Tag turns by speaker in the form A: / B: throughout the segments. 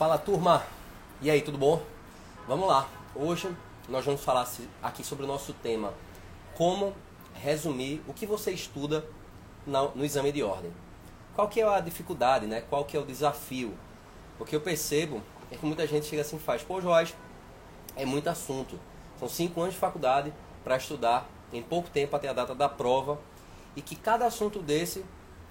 A: Fala turma, e aí, tudo bom? Vamos lá, hoje nós vamos falar aqui sobre o nosso tema: como resumir o que você estuda no exame de ordem. Qual que é a dificuldade, né? Qual que é o desafio? O que eu percebo é que muita gente chega assim e faz, pô Jorge, é muito assunto. São cinco anos de faculdade para estudar em pouco tempo até a data da prova e que cada assunto desse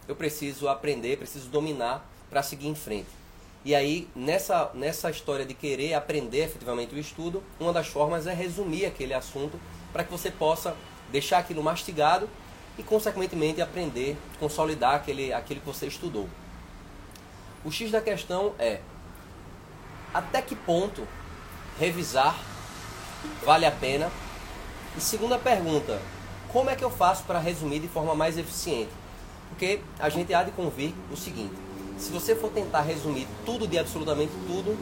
A: eu preciso aprender, preciso dominar para seguir em frente. E aí, nessa, nessa história de querer aprender efetivamente o estudo, uma das formas é resumir aquele assunto para que você possa deixar aquilo mastigado e, consequentemente, aprender, consolidar aquele, aquele que você estudou. O X da questão é até que ponto revisar vale a pena? E segunda pergunta, como é que eu faço para resumir de forma mais eficiente? Porque a gente há de convir o seguinte, se você for tentar resumir tudo de absolutamente tudo,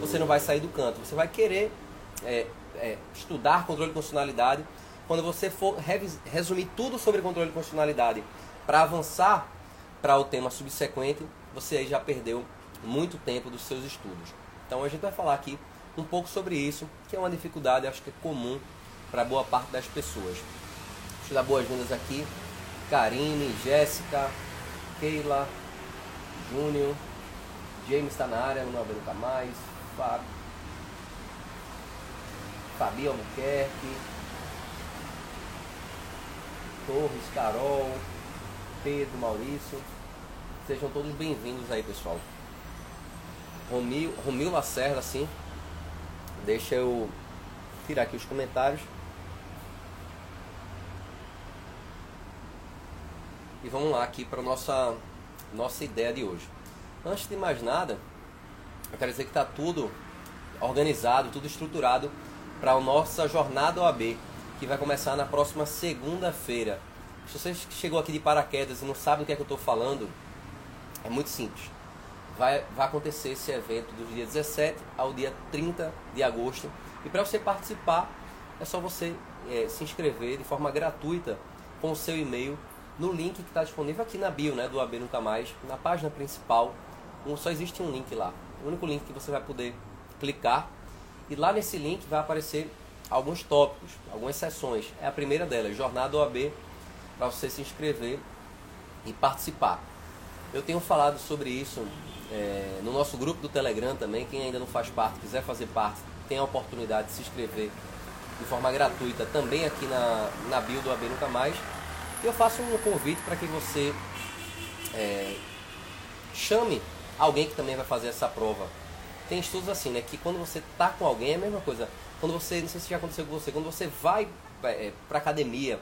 A: você não vai sair do canto. Você vai querer é, é, estudar controle de constitucionalidade. Quando você for resumir tudo sobre controle de constitucionalidade para avançar para o tema subsequente, você aí já perdeu muito tempo dos seus estudos. Então a gente vai falar aqui um pouco sobre isso, que é uma dificuldade, acho que é comum para boa parte das pessoas. Deixa eu dar boas-vindas aqui. Karine, Jéssica, Keila, Júnior, James está na área, não nunca mais, Fábio, Fabi Albuquerque, Torres, Carol, Pedro, Maurício. Sejam todos bem-vindos aí, pessoal. Romil, Romil Lacerda, assim. Deixa eu tirar aqui os comentários. E vamos lá aqui para nossa nossa ideia de hoje. Antes de mais nada, eu quero dizer que está tudo organizado, tudo estruturado para a nossa jornada OAB, que vai começar na próxima segunda-feira. Se você chegou aqui de paraquedas e não sabe do que é que eu estou falando, é muito simples. Vai, vai acontecer esse evento do dia 17 ao dia 30 de agosto. E para você participar, é só você é, se inscrever de forma gratuita com o seu e-mail no link que está disponível aqui na bio né, do AB Nunca Mais, na página principal. Só existe um link lá. O único link que você vai poder clicar. E lá nesse link vai aparecer alguns tópicos, algumas sessões. É a primeira delas, Jornada OAB, para você se inscrever e participar. Eu tenho falado sobre isso é, no nosso grupo do Telegram também. Quem ainda não faz parte, quiser fazer parte, tem a oportunidade de se inscrever de forma gratuita também aqui na, na bio do AB Nunca Mais eu faço um convite para que você é, chame alguém que também vai fazer essa prova. Tem estudos assim, né? Que quando você tá com alguém é a mesma coisa. Quando você, não sei se já aconteceu com você, quando você vai é, para academia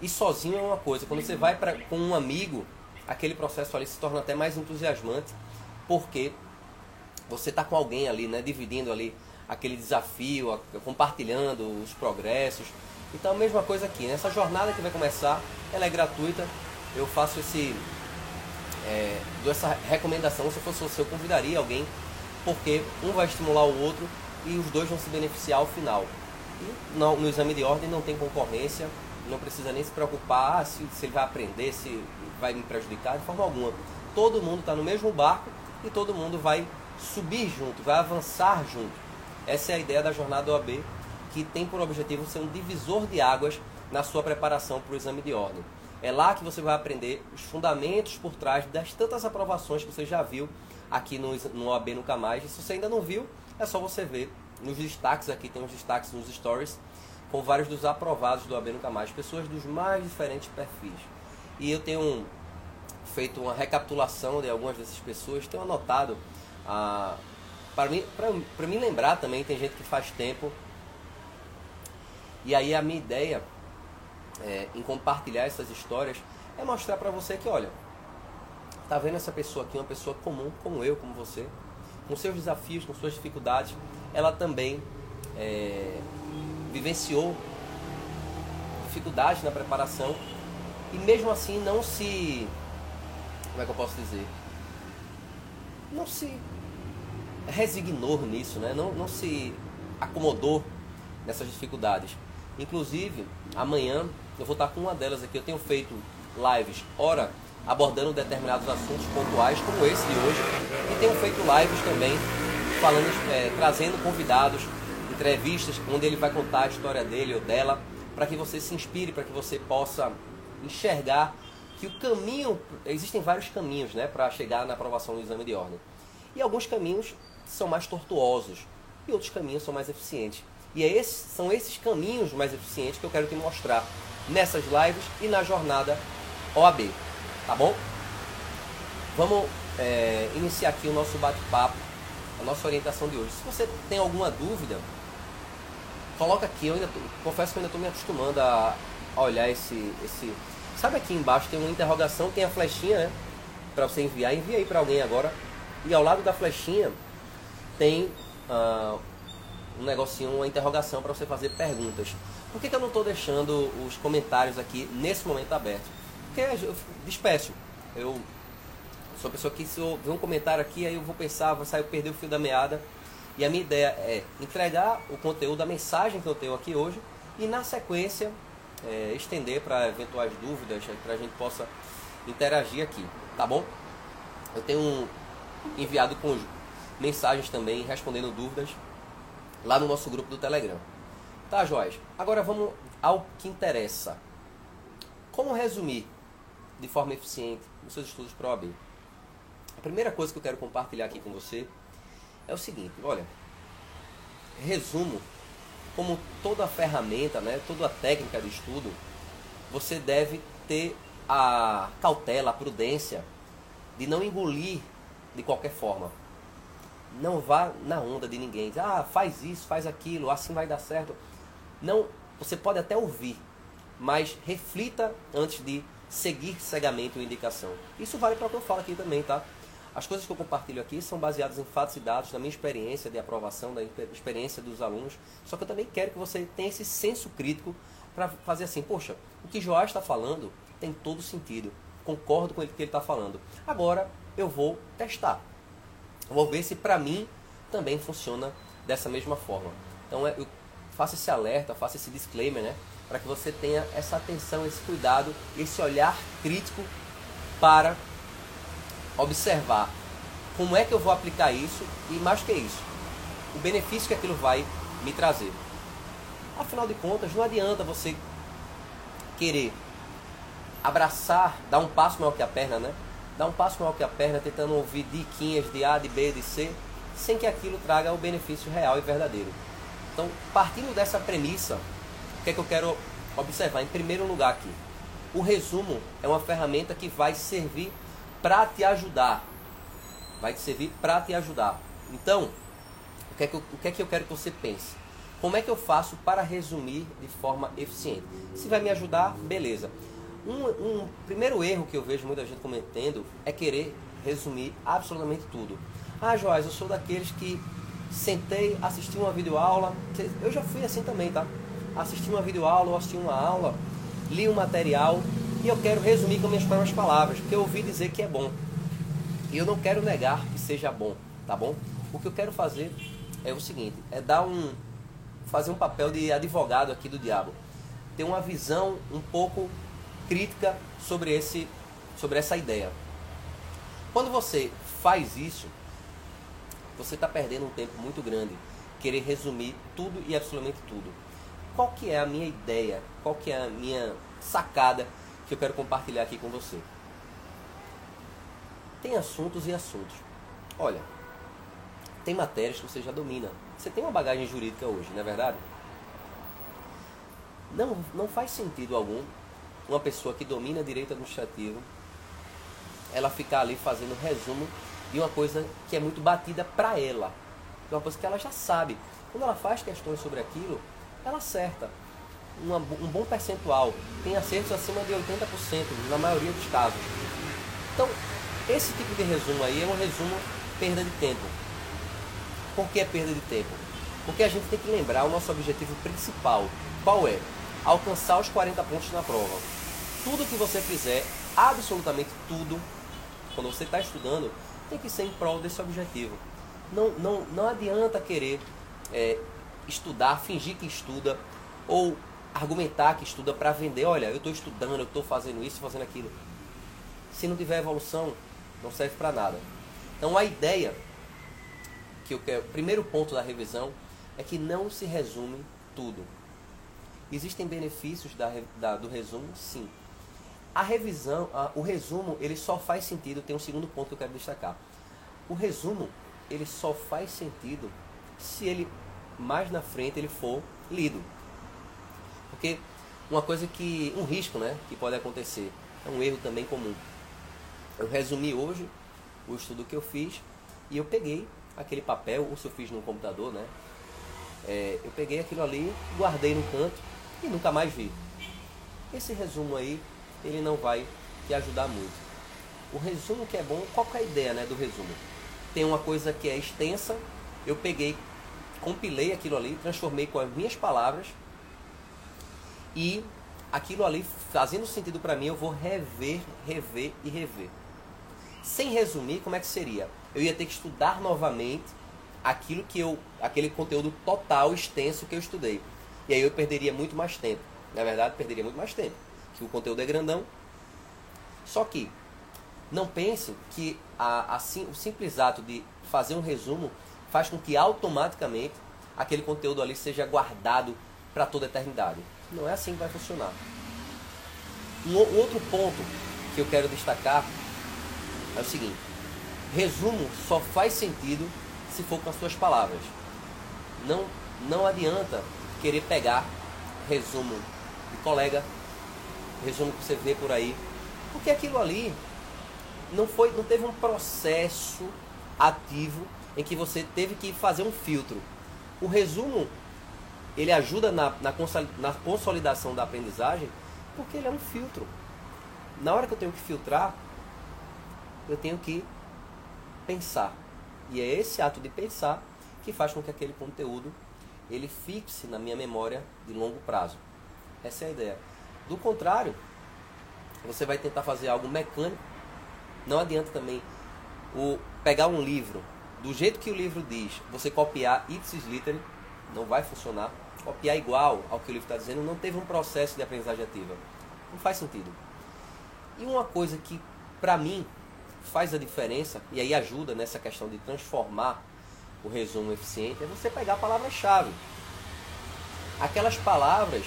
A: e sozinho é uma coisa. Quando você vai pra, com um amigo, aquele processo ali se torna até mais entusiasmante, porque você tá com alguém ali, né? Dividindo ali aquele desafio, compartilhando os progressos. Então a mesma coisa aqui, nessa jornada que vai começar, ela é gratuita. Eu faço esse. É, dou essa recomendação, se fosse você, eu convidaria alguém, porque um vai estimular o outro e os dois vão se beneficiar ao final. E no exame de ordem não tem concorrência, não precisa nem se preocupar se, se ele vai aprender, se vai me prejudicar, de forma alguma. Todo mundo está no mesmo barco e todo mundo vai subir junto, vai avançar junto. Essa é a ideia da jornada OAB que tem por objetivo ser um divisor de águas na sua preparação para o exame de ordem. É lá que você vai aprender os fundamentos por trás das tantas aprovações que você já viu aqui no, no OAB Nunca Mais. E se você ainda não viu, é só você ver nos destaques aqui, tem os destaques nos stories, com vários dos aprovados do OAB Nunca Mais, pessoas dos mais diferentes perfis. E eu tenho feito uma recapitulação de algumas dessas pessoas, tenho anotado, ah, para mim, lembrar também, tem gente que faz tempo e aí a minha ideia é, em compartilhar essas histórias é mostrar para você que, olha, tá vendo essa pessoa aqui, uma pessoa comum, como eu, como você, com seus desafios, com suas dificuldades, ela também é, vivenciou dificuldades na preparação e mesmo assim não se. Como é que eu posso dizer? Não se resignou nisso, né? não, não se acomodou nessas dificuldades. Inclusive, amanhã eu vou estar com uma delas aqui. Eu tenho feito lives, ora, abordando determinados assuntos pontuais, como esse de hoje, e tenho feito lives também falando, é, trazendo convidados, entrevistas, onde ele vai contar a história dele ou dela, para que você se inspire, para que você possa enxergar que o caminho, existem vários caminhos né, para chegar na aprovação do exame de ordem. E alguns caminhos são mais tortuosos e outros caminhos são mais eficientes. E é são esses caminhos mais eficientes que eu quero te mostrar nessas lives e na jornada OAB. Tá bom? Vamos é, iniciar aqui o nosso bate-papo, a nossa orientação de hoje. Se você tem alguma dúvida, coloca aqui. Eu ainda tô, confesso que eu ainda estou me acostumando a, a olhar esse, esse. Sabe aqui embaixo tem uma interrogação, tem a flechinha, né? Para você enviar. Envia aí para alguém agora. E ao lado da flechinha tem uh, um negocinho, uma interrogação para você fazer perguntas. Por que, que eu não estou deixando os comentários aqui nesse momento aberto? Porque eu despeço. Eu sou uma pessoa que se eu ver um comentário aqui, aí eu vou pensar, vou sair, perder o fio da meada. E a minha ideia é entregar o conteúdo, a mensagem que eu tenho aqui hoje, e na sequência é, estender para eventuais dúvidas, para a gente possa interagir aqui, tá bom? Eu tenho enviado com mensagens também, respondendo dúvidas, lá no nosso grupo do Telegram. Tá, Joás? Agora vamos ao que interessa. Como resumir de forma eficiente os seus estudos para OAB? A primeira coisa que eu quero compartilhar aqui com você é o seguinte, olha, resumo, como toda ferramenta, né, toda técnica de estudo, você deve ter a cautela, a prudência de não engolir de qualquer forma. Não vá na onda de ninguém. Ah, faz isso, faz aquilo, assim vai dar certo. Não, você pode até ouvir, mas reflita antes de seguir cegamente uma indicação. Isso vale para o que eu falo aqui também, tá? As coisas que eu compartilho aqui são baseadas em fatos e dados da minha experiência de aprovação, da experiência dos alunos. Só que eu também quero que você tenha esse senso crítico para fazer assim, poxa, o que Joás está falando tem todo sentido. Concordo com o que ele está falando. Agora eu vou testar. Vou ver se para mim também funciona dessa mesma forma. Então é, eu faço esse alerta, faço esse disclaimer, né? Para que você tenha essa atenção, esse cuidado, esse olhar crítico para observar como é que eu vou aplicar isso e mais que isso, o benefício que aquilo vai me trazer. Afinal de contas, não adianta você querer abraçar, dar um passo maior que a perna, né? Dar um passo maior que a perna tentando ouvir diquinhas de A, de B, de C, sem que aquilo traga o benefício real e verdadeiro. Então, partindo dessa premissa, o que é que eu quero observar? Em primeiro lugar aqui, o resumo é uma ferramenta que vai servir para te ajudar. Vai te servir para te ajudar. Então, o que, é que eu, o que é que eu quero que você pense? Como é que eu faço para resumir de forma eficiente? Se vai me ajudar, beleza. Um, um primeiro erro que eu vejo muita gente cometendo é querer resumir absolutamente tudo. Ah, Joás, eu sou daqueles que sentei, assisti uma videoaula. Eu já fui assim também, tá? Assisti uma videoaula ou assisti uma aula, li um material e eu quero resumir com minhas próprias palavras, porque eu ouvi dizer que é bom. E eu não quero negar que seja bom, tá bom? O que eu quero fazer é o seguinte, é dar um fazer um papel de advogado aqui do diabo. Ter uma visão um pouco crítica sobre esse sobre essa ideia. Quando você faz isso, você está perdendo um tempo muito grande querer resumir tudo e absolutamente tudo. Qual que é a minha ideia? Qual que é a minha sacada que eu quero compartilhar aqui com você. Tem assuntos e assuntos. Olha, tem matérias que você já domina. Você tem uma bagagem jurídica hoje, não é verdade? Não, não faz sentido algum uma pessoa que domina direito administrativo ela ficar ali fazendo resumo de uma coisa que é muito batida para ela. De uma coisa que ela já sabe. Quando ela faz questões sobre aquilo, ela acerta uma, um bom percentual, tem acertos acima de 80% na maioria dos casos. Então, esse tipo de resumo aí é um resumo perda de tempo. Por que é perda de tempo? Porque a gente tem que lembrar o nosso objetivo principal. Qual é? Alcançar os 40 pontos na prova. Tudo que você fizer, absolutamente tudo, quando você está estudando, tem que ser em prol desse objetivo. Não, não, não adianta querer é, estudar, fingir que estuda, ou argumentar que estuda para vender, olha, eu estou estudando, eu estou fazendo isso, fazendo aquilo. Se não tiver evolução, não serve para nada. Então a ideia que eu quero, o primeiro ponto da revisão é que não se resume tudo. Existem benefícios da, da, do resumo? Sim. A revisão, a, o resumo, ele só faz sentido, tem um segundo ponto que eu quero destacar. O resumo, ele só faz sentido se ele, mais na frente, ele for lido. Porque uma coisa que, um risco, né, que pode acontecer, é um erro também comum. Eu resumi hoje o estudo que eu fiz e eu peguei aquele papel, ou se eu fiz no computador, né, é, eu peguei aquilo ali, guardei no canto e nunca mais vi. Esse resumo aí, ele não vai te ajudar muito. O resumo que é bom, qual é a ideia né, do resumo? Tem uma coisa que é extensa, eu peguei, compilei aquilo ali, transformei com as minhas palavras e aquilo ali, fazendo sentido para mim, eu vou rever, rever e rever. Sem resumir, como é que seria? Eu ia ter que estudar novamente aquilo que eu, aquele conteúdo total, extenso que eu estudei. E aí eu perderia muito mais tempo. Na verdade, perderia muito mais tempo. Que o conteúdo é grandão. Só que não pense que a, a, o simples ato de fazer um resumo faz com que automaticamente aquele conteúdo ali seja guardado para toda a eternidade. Não é assim que vai funcionar. Um, um outro ponto que eu quero destacar é o seguinte: resumo só faz sentido se for com as suas palavras. Não, não adianta querer pegar resumo de colega, resumo que você vê por aí, porque aquilo ali não foi, não teve um processo ativo em que você teve que fazer um filtro. O resumo ele ajuda na, na, na consolidação da aprendizagem porque ele é um filtro. Na hora que eu tenho que filtrar, eu tenho que pensar. E é esse ato de pensar que faz com que aquele conteúdo ele fixe na minha memória de longo prazo. Essa é a ideia. Do contrário, você vai tentar fazer algo mecânico. Não adianta também o pegar um livro do jeito que o livro diz, você copiar ipsis literis, não vai funcionar. Copiar igual ao que o livro está dizendo, não teve um processo de aprendizagem ativa. Não faz sentido. E uma coisa que, para mim, faz a diferença, e aí ajuda nessa questão de transformar o resumo eficiente, é você pegar palavras-chave. Aquelas palavras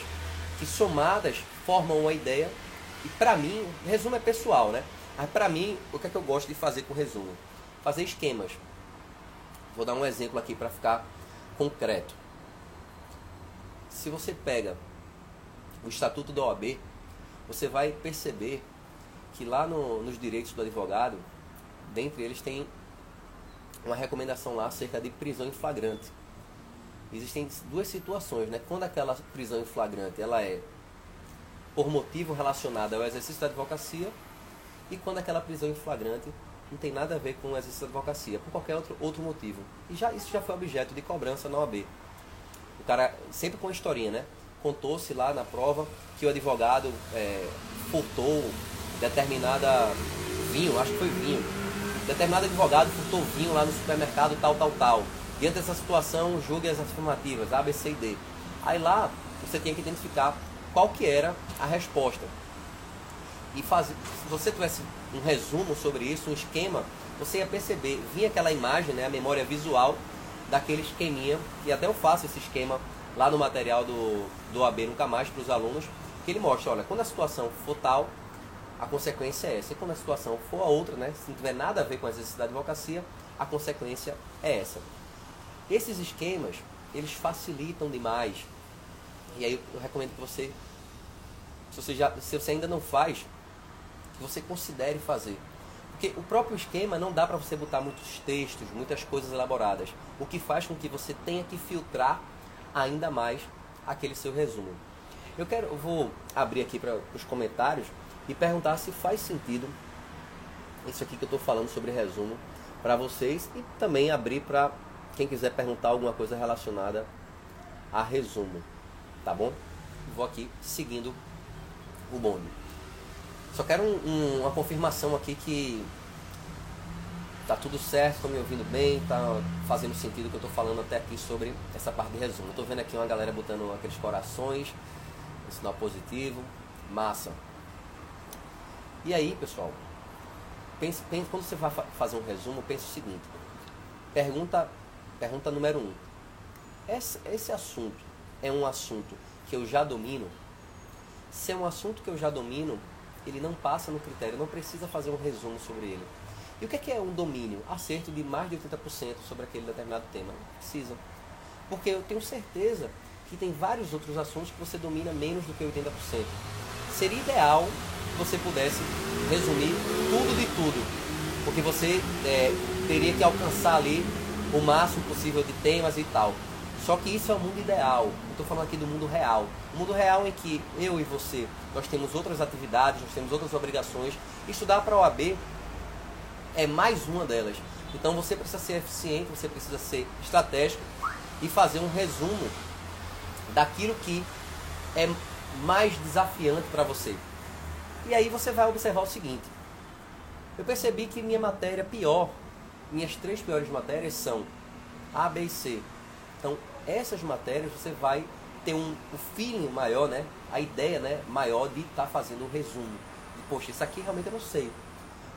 A: que somadas formam uma ideia, e para mim, o resumo é pessoal, né? Mas para mim, o que é que eu gosto de fazer com o resumo? Fazer esquemas. Vou dar um exemplo aqui para ficar concreto. Se você pega o Estatuto da OAB, você vai perceber que lá no, nos direitos do advogado, dentre eles tem uma recomendação lá acerca de prisão em flagrante. Existem duas situações, né? Quando aquela prisão em flagrante ela é por motivo relacionado ao exercício da advocacia e quando aquela prisão em flagrante não tem nada a ver com o exercício da advocacia, por qualquer outro, outro motivo. E já isso já foi objeto de cobrança na OAB. O cara, sempre com a historinha, né? Contou-se lá na prova que o advogado é, furtou determinada vinho, acho que foi vinho. Determinado advogado furtou vinho lá no supermercado tal, tal, tal. Diante dessa situação, julgue as afirmativas, A, B, C e D. Aí lá, você tinha que identificar qual que era a resposta. E fazer, se você tivesse um resumo sobre isso, um esquema, você ia perceber, vinha aquela imagem, né, a memória visual daquele esqueminha, e até eu faço esse esquema lá no material do, do AB Nunca Mais para os alunos, que ele mostra, olha, quando a situação for tal, a consequência é essa. E quando a situação for a outra, né, se não tiver nada a ver com a exercício da advocacia, a consequência é essa. Esses esquemas, eles facilitam demais. E aí eu recomendo que você, se você, já, se você ainda não faz, que você considere fazer. Porque o próprio esquema não dá para você botar muitos textos, muitas coisas elaboradas. O que faz com que você tenha que filtrar ainda mais aquele seu resumo. Eu quero, eu vou abrir aqui para os comentários e perguntar se faz sentido isso aqui que eu estou falando sobre resumo para vocês e também abrir para quem quiser perguntar alguma coisa relacionada a resumo, tá bom? Vou aqui seguindo o bonde. Só quero um, um, uma confirmação aqui que tá tudo certo, estou me ouvindo bem, tá fazendo sentido o que eu estou falando até aqui sobre essa parte de resumo. Estou vendo aqui uma galera botando aqueles corações, um sinal positivo, massa. E aí, pessoal, pense, pense, quando você vai fazer um resumo, pense o seguinte: pergunta Pergunta número um. Esse, esse assunto é um assunto que eu já domino? Se é um assunto que eu já domino, ele não passa no critério, não precisa fazer um resumo sobre ele. E o que é, que é um domínio? Acerto de mais de 80% sobre aquele determinado tema. Não precisa. Porque eu tenho certeza que tem vários outros assuntos que você domina menos do que 80%. Seria ideal que você pudesse resumir tudo de tudo. Porque você é, teria que alcançar ali o máximo possível de temas e tal. Só que isso é o mundo ideal. Estou falando aqui do mundo real. O mundo real em que eu e você, nós temos outras atividades, nós temos outras obrigações. Estudar para a OAB é mais uma delas. Então você precisa ser eficiente, você precisa ser estratégico e fazer um resumo daquilo que é mais desafiante para você. E aí você vai observar o seguinte: eu percebi que minha matéria pior, minhas três piores matérias são A, B e C. Então essas matérias você vai ter um, um feeling maior, né? A ideia, né, maior de estar tá fazendo um resumo. De, poxa, isso aqui realmente eu não sei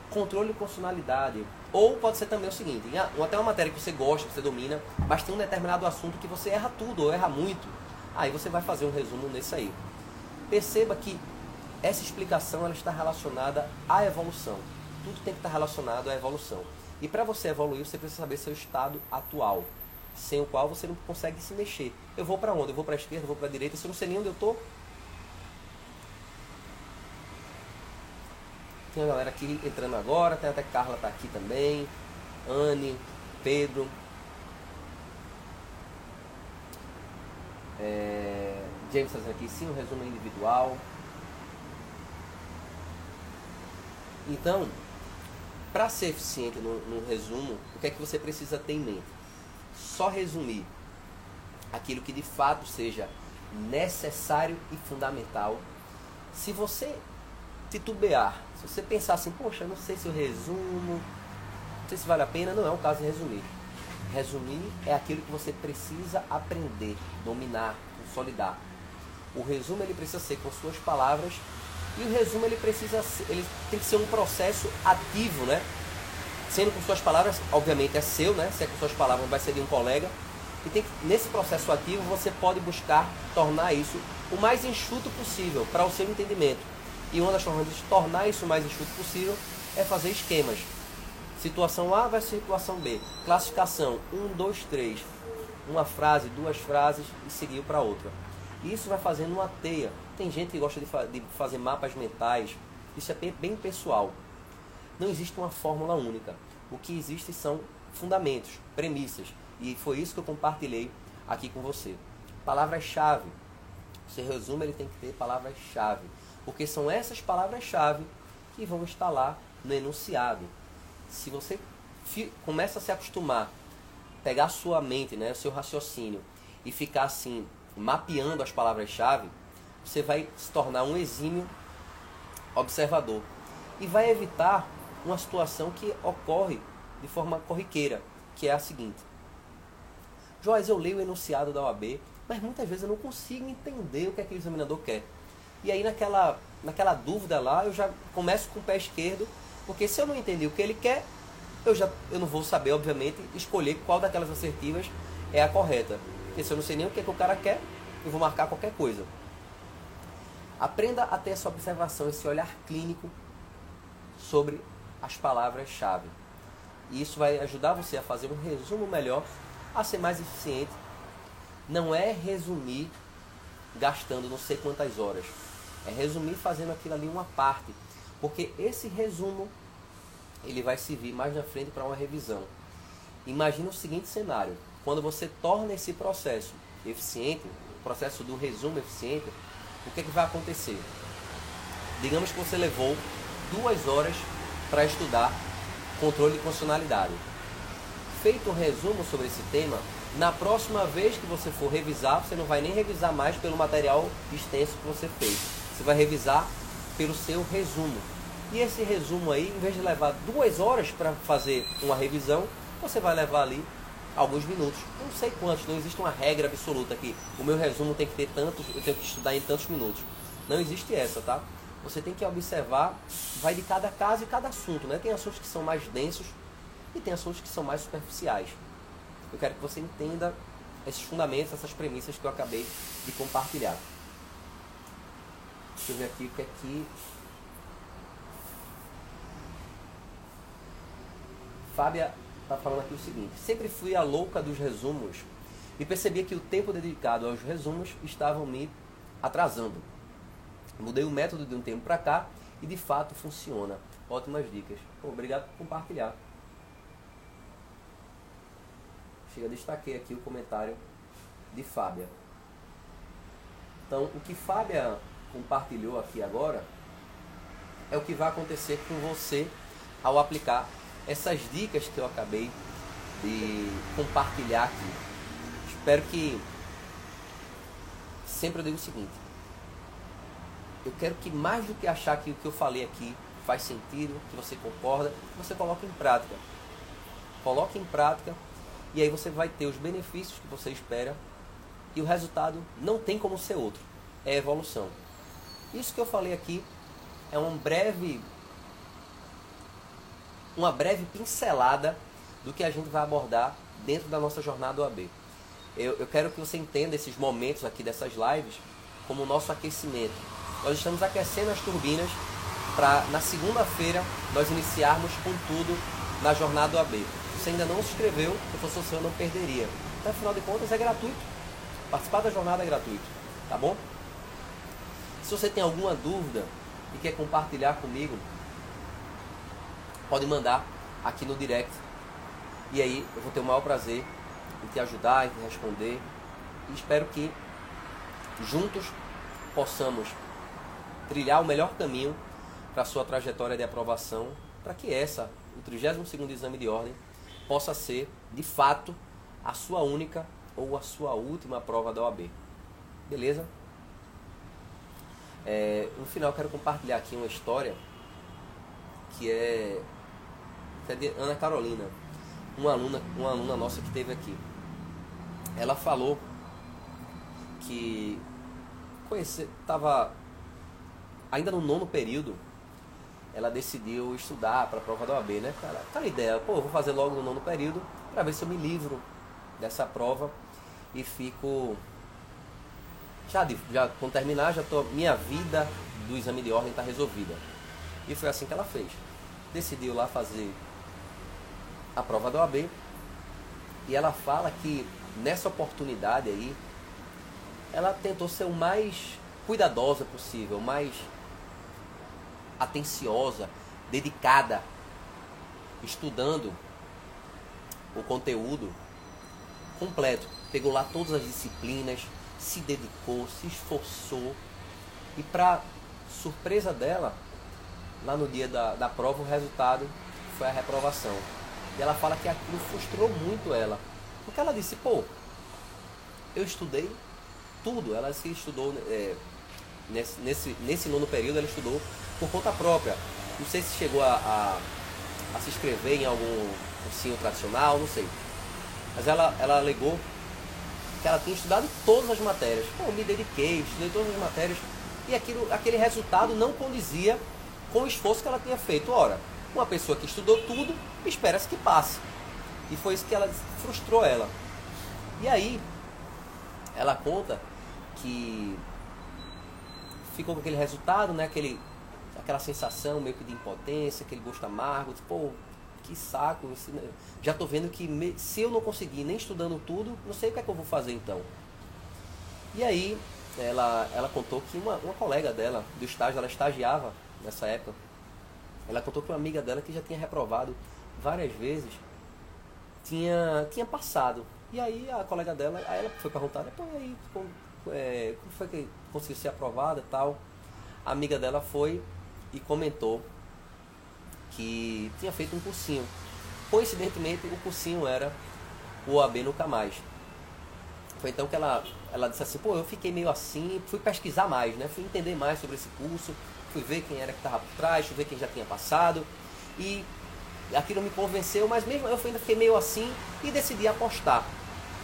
A: controle de funcionalidade. Ou pode ser também o seguinte, até uma matéria que você gosta, que você domina, mas tem um determinado assunto que você erra tudo ou erra muito. Aí você vai fazer um resumo nesse aí. Perceba que essa explicação ela está relacionada à evolução. Tudo tem que estar relacionado à evolução. E para você evoluir, você precisa saber seu estado atual, sem o qual você não consegue se mexer. Eu vou para onde? Eu vou para a esquerda, eu vou para a direita, se eu não sei nem onde eu estou, Tem a galera aqui entrando agora, tem até Carla tá aqui também. Anne, Pedro. É, James fazendo aqui sim, um resumo individual. Então, para ser eficiente no, no, resumo, o que é que você precisa ter em mente? Só resumir aquilo que de fato seja necessário e fundamental. Se você titubear se você pensar assim, poxa, não sei se eu resumo, não sei se vale a pena, não é o caso de resumir. Resumir é aquilo que você precisa aprender, dominar, consolidar. O resumo ele precisa ser com suas palavras e o resumo ele precisa ser, ele tem que ser um processo ativo, né? Sendo com suas palavras, obviamente é seu, né? Se é com suas palavras, vai ser de um colega. E tem que, nesse processo ativo você pode buscar tornar isso o mais enxuto possível para o seu entendimento. E uma das formas de tornar isso mais enxuto possível é fazer esquemas. Situação A ser situação B. Classificação 1, 2, 3. Uma frase, duas frases e seguir para outra. Isso vai fazendo uma teia. Tem gente que gosta de, fa de fazer mapas mentais. Isso é bem pessoal. Não existe uma fórmula única. O que existe são fundamentos, premissas. E foi isso que eu compartilhei aqui com você. Palavras-chave. Você resume, ele tem que ter palavras-chave. Porque são essas palavras-chave que vão estar lá no enunciado. Se você começa a se acostumar, pegar sua mente, né, o seu raciocínio e ficar assim, mapeando as palavras-chave, você vai se tornar um exímio observador. E vai evitar uma situação que ocorre de forma corriqueira, que é a seguinte. Joás, eu leio o enunciado da OAB, mas muitas vezes eu não consigo entender o que, é que o examinador quer. E aí naquela, naquela dúvida lá, eu já começo com o pé esquerdo, porque se eu não entendi o que ele quer, eu já eu não vou saber, obviamente, escolher qual daquelas assertivas é a correta. Porque se eu não sei nem o que, é que o cara quer, eu vou marcar qualquer coisa. Aprenda a ter essa observação, esse olhar clínico sobre as palavras-chave. E isso vai ajudar você a fazer um resumo melhor, a ser mais eficiente. Não é resumir gastando não sei quantas horas. É resumir fazendo aquilo ali uma parte. Porque esse resumo ele vai servir mais na frente para uma revisão. Imagina o seguinte cenário: quando você torna esse processo eficiente, o processo do resumo eficiente, o que, é que vai acontecer? Digamos que você levou duas horas para estudar controle de funcionalidade. Feito um resumo sobre esse tema, na próxima vez que você for revisar, você não vai nem revisar mais pelo material extenso que você fez você vai revisar pelo seu resumo. E esse resumo aí, em vez de levar duas horas para fazer uma revisão, você vai levar ali alguns minutos. Não sei quantos, não existe uma regra absoluta aqui. O meu resumo tem que ter tantos, eu tenho que estudar em tantos minutos. Não existe essa, tá? Você tem que observar, vai de cada caso e cada assunto, né? Tem assuntos que são mais densos e tem assuntos que são mais superficiais. eu quero que você entenda esses fundamentos, essas premissas que eu acabei de compartilhar. Deixa eu ver aqui o que é que. Fábia está falando aqui o seguinte: sempre fui a louca dos resumos e percebia que o tempo dedicado aos resumos estavam me atrasando. Mudei o método de um tempo para cá e de fato funciona. Ótimas dicas. obrigado por compartilhar. Chega, destaquei aqui o comentário de Fábia. Então, o que Fábia compartilhou aqui agora é o que vai acontecer com você ao aplicar essas dicas que eu acabei de compartilhar aqui. Espero que sempre eu digo o seguinte: eu quero que mais do que achar que o que eu falei aqui faz sentido, que você concorda, você coloque em prática. Coloque em prática e aí você vai ter os benefícios que você espera e o resultado não tem como ser outro. É evolução. Isso que eu falei aqui é um breve uma breve pincelada do que a gente vai abordar dentro da nossa jornada OAB. Eu, eu quero que você entenda esses momentos aqui dessas lives como o nosso aquecimento. Nós estamos aquecendo as turbinas para na segunda-feira nós iniciarmos com tudo na jornada OAB. Se você ainda não se inscreveu, se fosse você, eu não perderia. Então, afinal de contas, é gratuito. Participar da jornada é gratuito, tá bom? Se você tem alguma dúvida e quer compartilhar comigo, pode mandar aqui no direct. E aí eu vou ter o maior prazer em te ajudar, em te responder. E espero que juntos possamos trilhar o melhor caminho para a sua trajetória de aprovação, para que essa, o 32º exame de ordem, possa ser, de fato, a sua única ou a sua última prova da OAB. Beleza? É, no final, quero compartilhar aqui uma história que é é de Ana Carolina, uma aluna, uma aluna nossa que teve aqui. Ela falou que conhecer, estava ainda no nono período, ela decidiu estudar para a prova da OAB, né, cara? Aquela ideia, pô, vou fazer logo no nono período para ver se eu me livro dessa prova e fico já, já quando terminar, já tô minha vida do exame de ordem está resolvida. E foi assim que ela fez. Decidiu lá fazer a prova da OAB. E ela fala que nessa oportunidade aí, ela tentou ser o mais cuidadosa possível, mais atenciosa, dedicada, estudando o conteúdo completo. Pegou lá todas as disciplinas, se dedicou, se esforçou. E para surpresa dela, lá no dia da, da prova, o resultado foi a reprovação. E ela fala que aquilo frustrou muito ela. Porque ela disse, pô, eu estudei tudo. Ela se estudou é, nesse, nesse, nesse nono período, ela estudou por conta própria. Não sei se chegou a, a, a se inscrever em algum cursinho tradicional, não sei. Mas ela, ela alegou que ela tinha estudado todas as matérias. Pô, me dediquei, estudei todas as matérias. E aquilo, aquele resultado não condizia com o esforço que ela tinha feito. Ora, uma pessoa que estudou tudo, espera-se que passe. E foi isso que ela frustrou ela. E aí, ela conta que ficou com aquele resultado, né? Aquele, aquela sensação meio que de impotência, aquele gosto amargo, de, pô, que saco, já tô vendo que me, se eu não conseguir nem estudando tudo, não sei o que é que eu vou fazer então. E aí, ela, ela contou que uma, uma colega dela do estágio, ela estagiava nessa época, ela contou que uma amiga dela que já tinha reprovado várias vezes tinha, tinha passado. E aí a colega dela, aí ela foi perguntar, pô, aí, como, é, como foi que conseguiu ser aprovada e tal? A amiga dela foi e comentou que tinha feito um cursinho. Coincidentemente, o cursinho era o AB Nunca Mais. Foi então que ela, ela disse assim, pô, eu fiquei meio assim, fui pesquisar mais, né? Fui entender mais sobre esse curso, fui ver quem era que estava por trás, fui ver quem já tinha passado. E aquilo me convenceu, mas mesmo eu ainda fiquei meio assim e decidi apostar.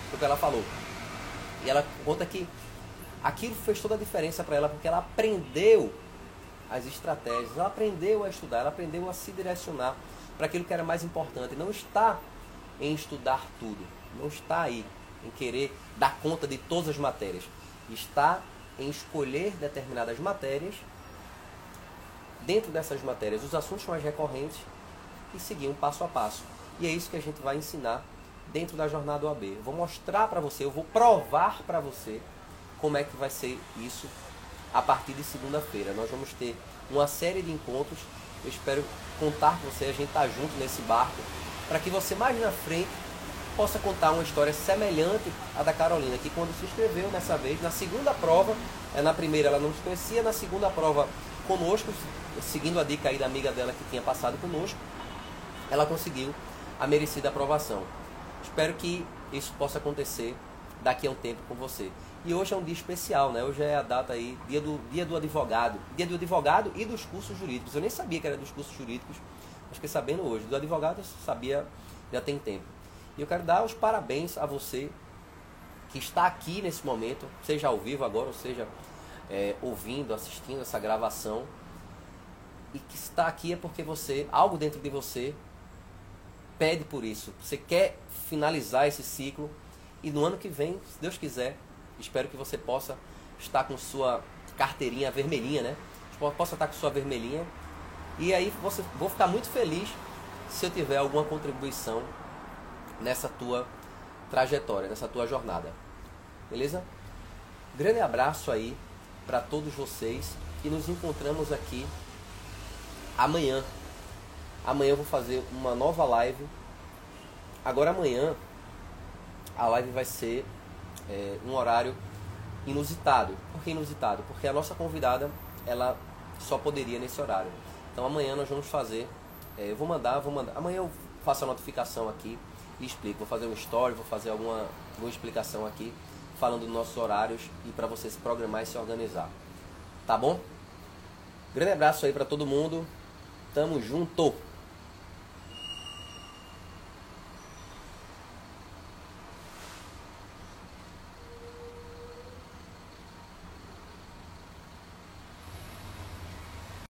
A: Foi o que ela falou. E ela conta que aquilo fez toda a diferença para ela, porque ela aprendeu as estratégias, ela aprendeu a estudar, ela aprendeu a se direcionar para aquilo que era mais importante. Não está em estudar tudo, não está aí em querer dar conta de todas as matérias. Está em escolher determinadas matérias, dentro dessas matérias, os assuntos mais recorrentes e seguir um passo a passo. E é isso que a gente vai ensinar dentro da jornada OAB. Eu vou mostrar para você, eu vou provar para você como é que vai ser isso a partir de segunda-feira. Nós vamos ter uma série de encontros. Eu espero contar com você, a gente tá junto nesse barco, para que você mais na frente possa contar uma história semelhante à da Carolina, que quando se inscreveu nessa vez, na segunda prova, é, na primeira ela não se conhecia, na segunda prova conosco, seguindo a dica aí da amiga dela que tinha passado conosco, ela conseguiu a merecida aprovação. Espero que isso possa acontecer daqui a um tempo com você. E hoje é um dia especial, né? Hoje é a data aí, dia do, dia do advogado. Dia do advogado e dos cursos jurídicos. Eu nem sabia que era dos cursos jurídicos, mas fiquei sabendo hoje. Do advogado eu sabia já tem tempo. E eu quero dar os parabéns a você que está aqui nesse momento, seja ao vivo agora, ou seja é, ouvindo, assistindo essa gravação. E que está aqui é porque você, algo dentro de você, pede por isso. Você quer finalizar esse ciclo e no ano que vem, se Deus quiser, espero que você possa estar com sua carteirinha vermelhinha, né? Possa estar com sua vermelhinha. E aí você, vou ficar muito feliz se eu tiver alguma contribuição nessa tua trajetória, nessa tua jornada. Beleza? Grande abraço aí para todos vocês e nos encontramos aqui amanhã. Amanhã eu vou fazer uma nova live. Agora amanhã a live vai ser é, um horário inusitado. Por que inusitado? Porque a nossa convidada ela só poderia nesse horário. Então amanhã nós vamos fazer. É, eu vou mandar, vou mandar. Amanhã eu faço a notificação aqui e explico. Vou fazer um story, vou fazer alguma, alguma explicação aqui falando dos nossos horários e para você se programar e se organizar. Tá bom? Grande abraço aí para todo mundo. Tamo junto.